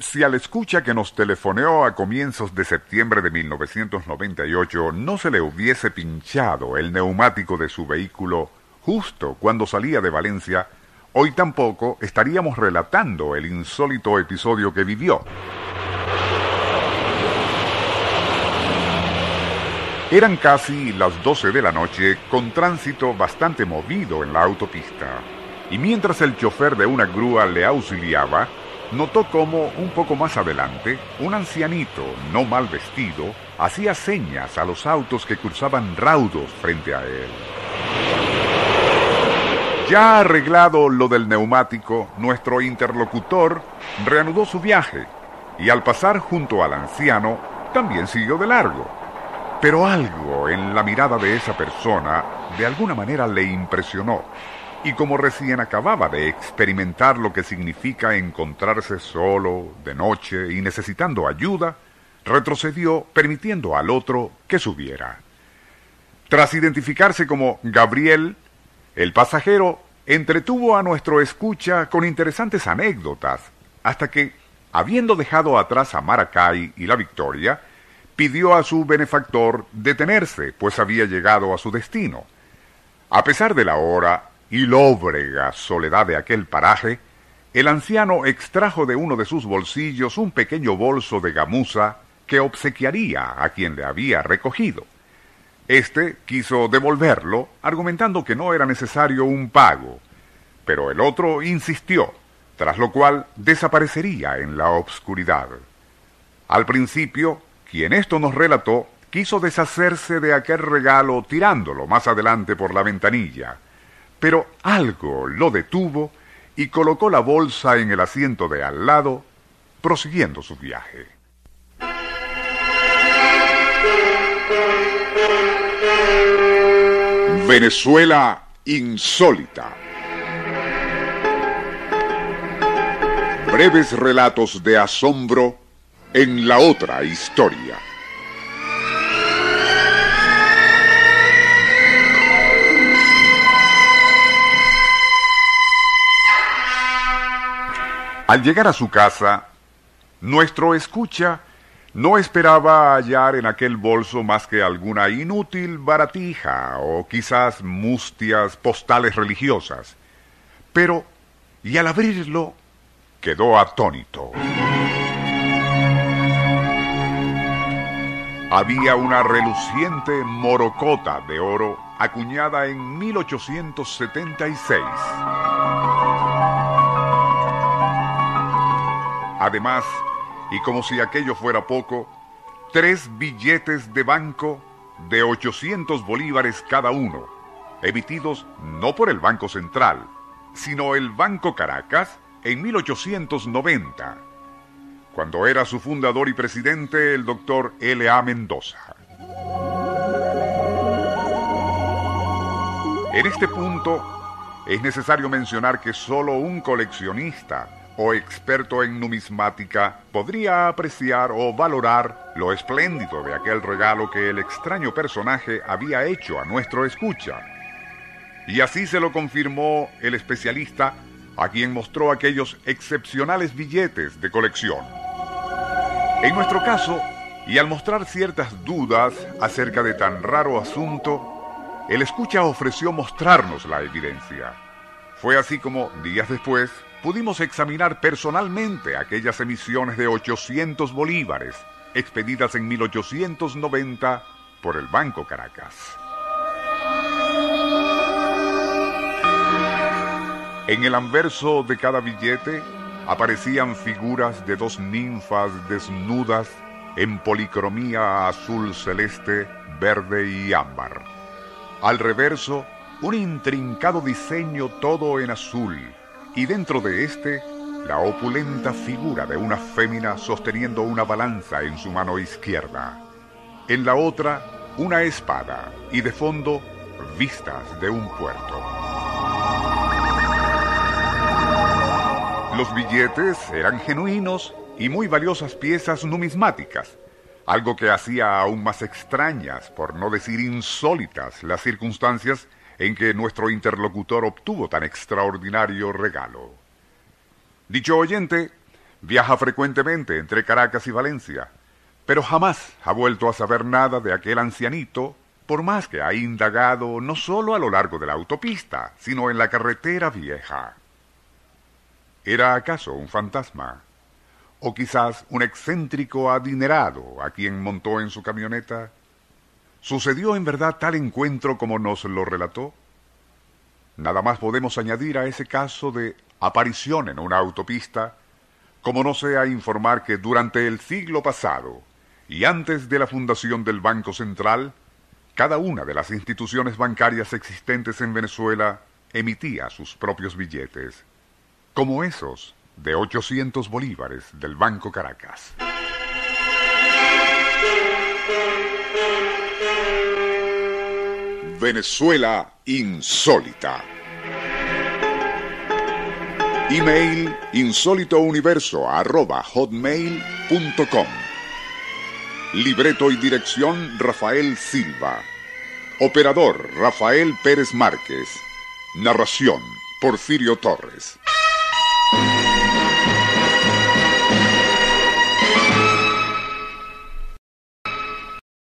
Si al escucha que nos telefoneó a comienzos de septiembre de 1998 no se le hubiese pinchado el neumático de su vehículo justo cuando salía de Valencia, hoy tampoco estaríamos relatando el insólito episodio que vivió. Eran casi las 12 de la noche con tránsito bastante movido en la autopista, y mientras el chofer de una grúa le auxiliaba, notó cómo, un poco más adelante, un ancianito, no mal vestido, hacía señas a los autos que cruzaban raudos frente a él. Ya arreglado lo del neumático, nuestro interlocutor reanudó su viaje y al pasar junto al anciano también siguió de largo. Pero algo en la mirada de esa persona de alguna manera le impresionó y como recién acababa de experimentar lo que significa encontrarse solo, de noche y necesitando ayuda, retrocedió permitiendo al otro que subiera. Tras identificarse como Gabriel, el pasajero entretuvo a nuestro escucha con interesantes anécdotas, hasta que, habiendo dejado atrás a Maracay y la Victoria, pidió a su benefactor detenerse, pues había llegado a su destino. A pesar de la hora, y lóbrega soledad de aquel paraje, el anciano extrajo de uno de sus bolsillos un pequeño bolso de gamuza que obsequiaría a quien le había recogido. Este quiso devolverlo, argumentando que no era necesario un pago, pero el otro insistió, tras lo cual desaparecería en la obscuridad. Al principio, quien esto nos relató quiso deshacerse de aquel regalo tirándolo más adelante por la ventanilla, pero algo lo detuvo y colocó la bolsa en el asiento de al lado, prosiguiendo su viaje. Venezuela insólita. Breves relatos de asombro en la otra historia. Al llegar a su casa, nuestro escucha no esperaba hallar en aquel bolso más que alguna inútil baratija o quizás mustias postales religiosas. Pero, y al abrirlo, quedó atónito. Había una reluciente morocota de oro acuñada en 1876. Además, y como si aquello fuera poco, tres billetes de banco de 800 bolívares cada uno, emitidos no por el Banco Central, sino el Banco Caracas en 1890, cuando era su fundador y presidente el doctor L.A. Mendoza. En este punto, es necesario mencionar que solo un coleccionista o experto en numismática podría apreciar o valorar lo espléndido de aquel regalo que el extraño personaje había hecho a nuestro escucha. Y así se lo confirmó el especialista a quien mostró aquellos excepcionales billetes de colección. En nuestro caso, y al mostrar ciertas dudas acerca de tan raro asunto, el escucha ofreció mostrarnos la evidencia. Fue así como, días después, pudimos examinar personalmente aquellas emisiones de 800 bolívares expedidas en 1890 por el Banco Caracas. En el anverso de cada billete aparecían figuras de dos ninfas desnudas en policromía azul celeste, verde y ámbar. Al reverso, un intrincado diseño todo en azul, y dentro de este la opulenta figura de una fémina sosteniendo una balanza en su mano izquierda. En la otra, una espada y de fondo, vistas de un puerto. Los billetes eran genuinos y muy valiosas piezas numismáticas, algo que hacía aún más extrañas, por no decir insólitas, las circunstancias en que nuestro interlocutor obtuvo tan extraordinario regalo. Dicho oyente viaja frecuentemente entre Caracas y Valencia, pero jamás ha vuelto a saber nada de aquel ancianito, por más que ha indagado no solo a lo largo de la autopista, sino en la carretera vieja. ¿Era acaso un fantasma? ¿O quizás un excéntrico adinerado a quien montó en su camioneta? ¿Sucedió en verdad tal encuentro como nos lo relató? Nada más podemos añadir a ese caso de aparición en una autopista, como no sea informar que durante el siglo pasado y antes de la fundación del Banco Central, cada una de las instituciones bancarias existentes en Venezuela emitía sus propios billetes como esos de 800 bolívares del Banco Caracas. Venezuela insólita. Email insólitouniverso@hotmail.com. Libreto y dirección Rafael Silva. Operador Rafael Pérez Márquez. Narración Porfirio Torres.